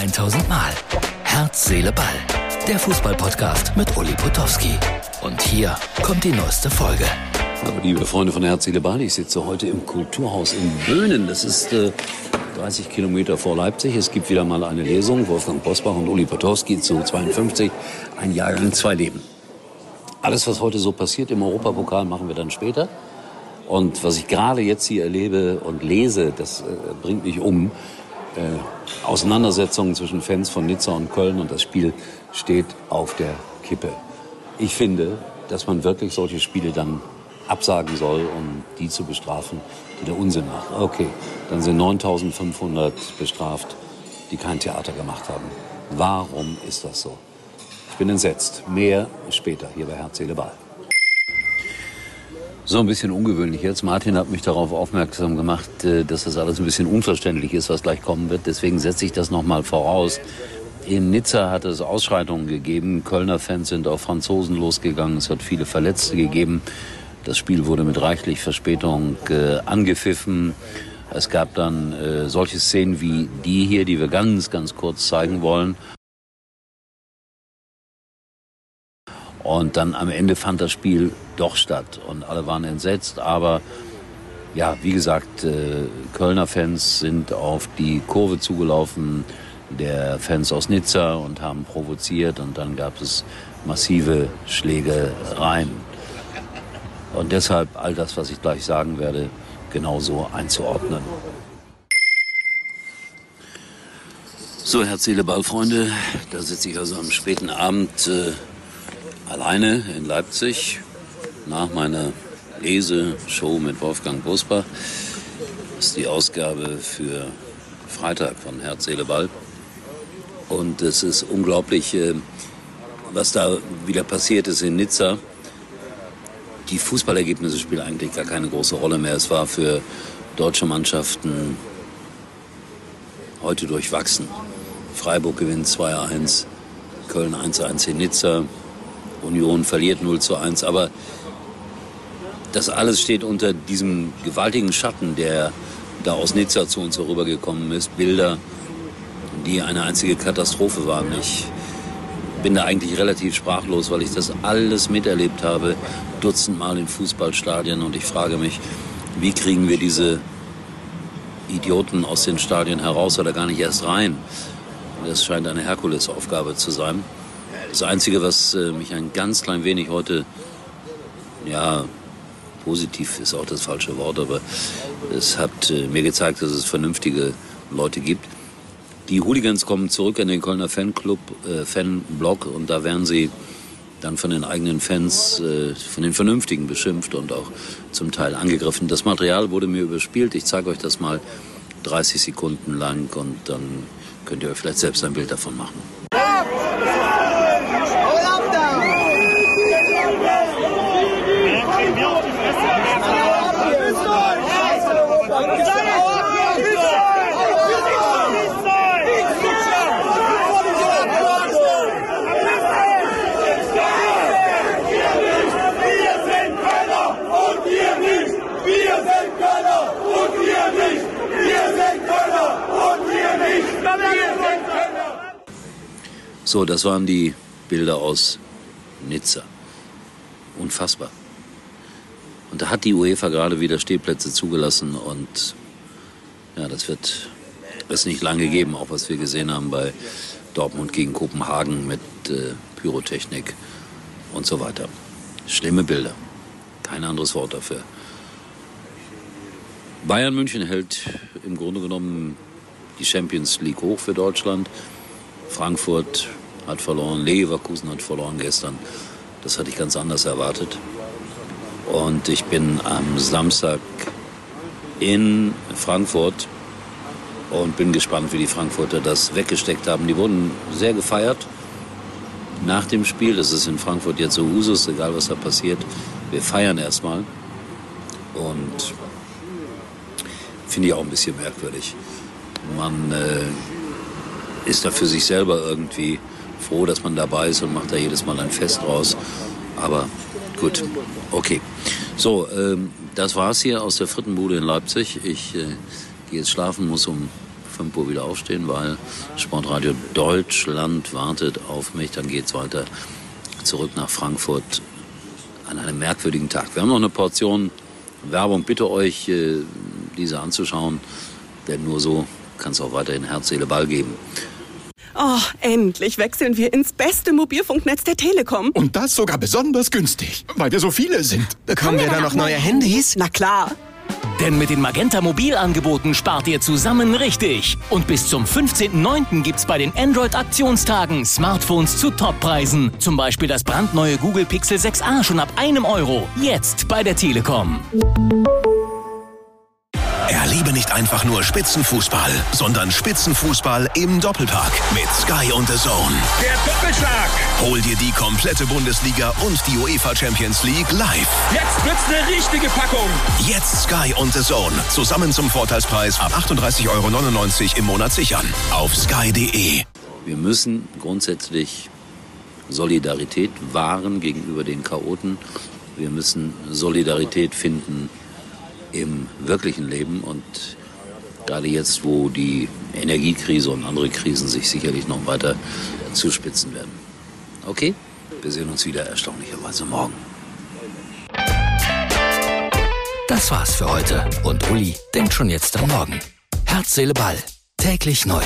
1000 Mal. Herz, Seele, Ball. Der Fußballpodcast mit Uli Potowski. Und hier kommt die neueste Folge. Liebe Freunde von Herz, Seele, Ball, ich sitze heute im Kulturhaus in Böhnen. Das ist äh, 30 Kilometer vor Leipzig. Es gibt wieder mal eine Lesung. Wolfgang Bosbach und Uli Potowski zu 52. Ein Jahrgang, zwei Leben. Alles, was heute so passiert im Europapokal, machen wir dann später. Und was ich gerade jetzt hier erlebe und lese, das äh, bringt mich um. Äh, Auseinandersetzungen zwischen Fans von Nizza und Köln und das Spiel steht auf der Kippe. Ich finde, dass man wirklich solche Spiele dann absagen soll, um die zu bestrafen, die der Unsinn machen. Okay, dann sind 9500 bestraft, die kein Theater gemacht haben. Warum ist das so? Ich bin entsetzt. Mehr später hier bei Herz, Seele, Ball. So ein bisschen ungewöhnlich jetzt. Martin hat mich darauf aufmerksam gemacht, äh, dass das alles ein bisschen unverständlich ist, was gleich kommen wird. Deswegen setze ich das nochmal voraus. In Nizza hat es Ausschreitungen gegeben. Kölner Fans sind auf Franzosen losgegangen. Es hat viele Verletzte gegeben. Das Spiel wurde mit reichlich Verspätung äh, angepfiffen. Es gab dann äh, solche Szenen wie die hier, die wir ganz, ganz kurz zeigen wollen. Und dann am Ende fand das Spiel doch statt und alle waren entsetzt. Aber ja, wie gesagt, äh, Kölner Fans sind auf die Kurve zugelaufen, der Fans aus Nizza und haben provoziert und dann gab es massive Schlägereien. Und deshalb all das, was ich gleich sagen werde, genauso einzuordnen. So, Herz, Seele, Ball, Freunde, da sitze ich also am späten Abend äh, alleine in Leipzig nach meiner Leseshow mit Wolfgang Bosbach. Das ist die Ausgabe für Freitag von Herz, Seele, Ball. Und es ist unglaublich, äh, was da wieder passiert ist in Nizza. Die Fußballergebnisse spielen eigentlich gar keine große Rolle mehr. Es war für deutsche Mannschaften heute durchwachsen. Freiburg gewinnt 2-1, Köln 1-1 in Nizza, Union verliert 0 zu 1. Aber das alles steht unter diesem gewaltigen Schatten, der da aus Nizza zu uns herübergekommen ist. Bilder, die eine einzige Katastrophe waren. Ich bin da eigentlich relativ sprachlos, weil ich das alles miterlebt habe, dutzendmal in Fußballstadien. Und ich frage mich, wie kriegen wir diese Idioten aus den Stadien heraus oder gar nicht erst rein? Das scheint eine Herkulesaufgabe zu sein. Das Einzige, was äh, mich ein ganz klein wenig heute, ja, positiv ist auch das falsche Wort, aber es hat äh, mir gezeigt, dass es vernünftige Leute gibt. Die Hooligans kommen zurück in den Kölner Fanclub, äh, Fanblock und da werden sie dann von den eigenen Fans, äh, von den Vernünftigen beschimpft und auch zum Teil angegriffen. Das Material wurde mir überspielt. Ich zeige euch das mal 30 Sekunden lang und dann könnt ihr euch vielleicht selbst ein Bild davon machen. So, das waren die Bilder aus Nizza. Unfassbar. Und da hat die UEFA gerade wieder Stehplätze zugelassen und ja, das wird es nicht lange geben, auch was wir gesehen haben bei Dortmund gegen Kopenhagen mit äh, Pyrotechnik und so weiter. Schlimme Bilder. Kein anderes Wort dafür. Bayern München hält im Grunde genommen die Champions League hoch für Deutschland. Frankfurt hat verloren, Leverkusen hat verloren gestern. Das hatte ich ganz anders erwartet. Und ich bin am Samstag in Frankfurt und bin gespannt, wie die Frankfurter das weggesteckt haben. Die wurden sehr gefeiert nach dem Spiel. Das ist in Frankfurt jetzt so Usus, egal was da passiert. Wir feiern erstmal. Und finde ich auch ein bisschen merkwürdig. Man äh, ist da für sich selber irgendwie froh, dass man dabei ist und macht da jedes Mal ein Fest draus. Aber gut, okay. So, ähm, das war's hier aus der Frittenbude in Leipzig. Ich äh, gehe jetzt schlafen, muss um 5 Uhr wieder aufstehen, weil Sportradio Deutschland wartet auf mich. Dann geht es weiter zurück nach Frankfurt an einem merkwürdigen Tag. Wir haben noch eine Portion Werbung. Bitte euch, äh, diese anzuschauen, denn nur so kann es auch weiterhin Herz, Seele, Ball geben. Oh, endlich wechseln wir ins beste Mobilfunknetz der Telekom. Und das sogar besonders günstig, weil wir so viele sind. Bekommen wir da noch neue Handys? Na klar. Denn mit den Magenta Mobilangeboten spart ihr zusammen richtig. Und bis zum 15.09. gibt's bei den Android-Aktionstagen Smartphones zu Toppreisen. Zum Beispiel das brandneue Google Pixel 6a schon ab einem Euro. Jetzt bei der Telekom. Nicht einfach nur Spitzenfußball, sondern Spitzenfußball im Doppelpark mit Sky und The Zone. Der Doppelschlag. Hol dir die komplette Bundesliga und die UEFA Champions League live. Jetzt wird's eine richtige Packung. Jetzt Sky und The Zone. Zusammen zum Vorteilspreis ab 38,99 Euro im Monat sichern. Auf sky.de. Wir müssen grundsätzlich Solidarität wahren gegenüber den Chaoten. Wir müssen Solidarität finden im wirklichen Leben und gerade jetzt, wo die Energiekrise und andere Krisen sich sicherlich noch weiter zuspitzen werden. Okay, wir sehen uns wieder erstaunlicherweise morgen. Das war's für heute. Und Uli denkt schon jetzt am Morgen. Herz, Seele, Ball. Täglich neu.